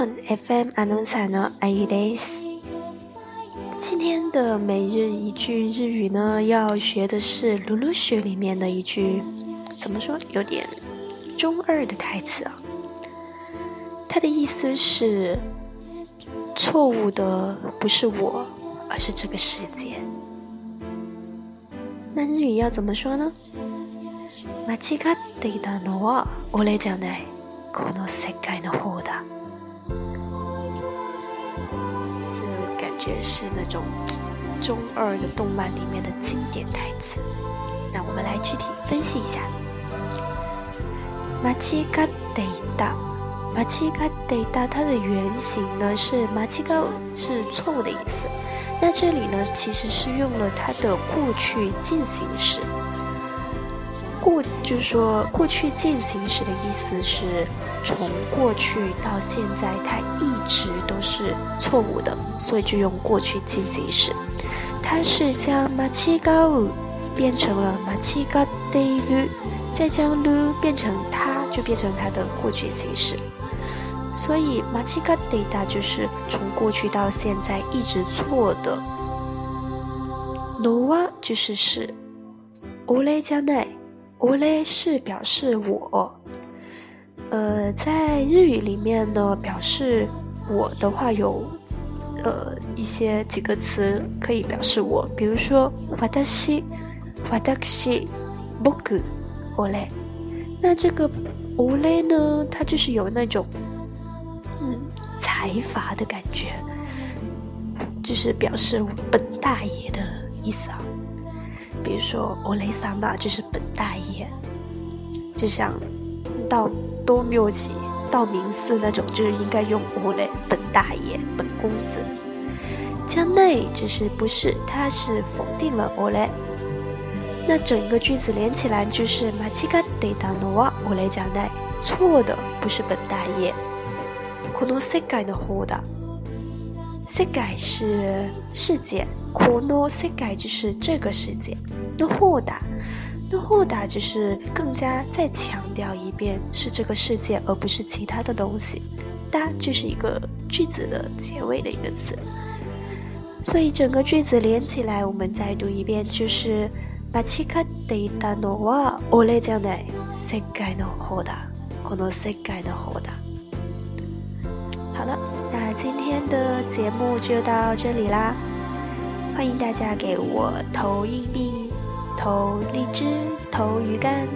本 FM アナウンサーのあゆです。今天的每日一句日语呢，要学的是《鲁鲁雪》里面的一句，怎么说？有点中二的台词啊。它的意思是：错误的不是我，而是这个世界。那日语要怎么说呢？間違っていたのは俺じゃない、この世界の方だ。 觉是那种中二的动漫里面的经典台词。那我们来具体分析一下。間違っていた、間違っていた，它的原型呢是間違う，是错误的意思。那这里呢，其实是用了它的过去进行时。 过就是说，过去进行时的意思是从过去到现在，它一直都是错误的，所以就用过去进行时。它是将マチガウ变成了マチガデル，再将ル变成它，就变成它的过去形式。所以马奇卡 data 就是从过去到现在一直错的。nova 就是是。乌雷加奈， 乌雷是表示我。呃，在日语里面呢，表示我的话有呃一些几个词可以表示我，比如说わたし、わたし、ぼく、乌雷。那这个乌雷呢，它就是有那种。财阀的感觉，就是表示本大爷的意思啊。 比如说“欧雷萨玛”就是本大爷，就像到多缪奇、道明寺那种，就是应该用“欧雷本大爷”、“本公子”。将内就是不是，它是否定了“欧雷”。那整个句子连起来就是“马奇嘎德达诺瓦欧雷将内”，错的不是本大爷。この世界の方だ。 世界是世界，この世界就是这个世界。の方だ，の方だ就是更加再强调一遍，是这个世界，而不是其他的东西。だ就是一个句子的结尾的一个词，所以整个句子连起来，我们再读一遍，就是間違っていたのは俺じゃない、世界の方だ。この世界の方だ。 好了，那今天的节目就到这里啦！欢迎大家给我投硬币、投荔枝、投鱼竿。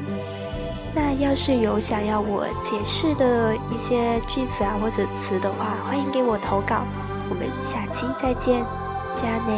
那要是有想要我解释的一些句子啊或者词的话，欢迎给我投稿。我们下期再见，加内。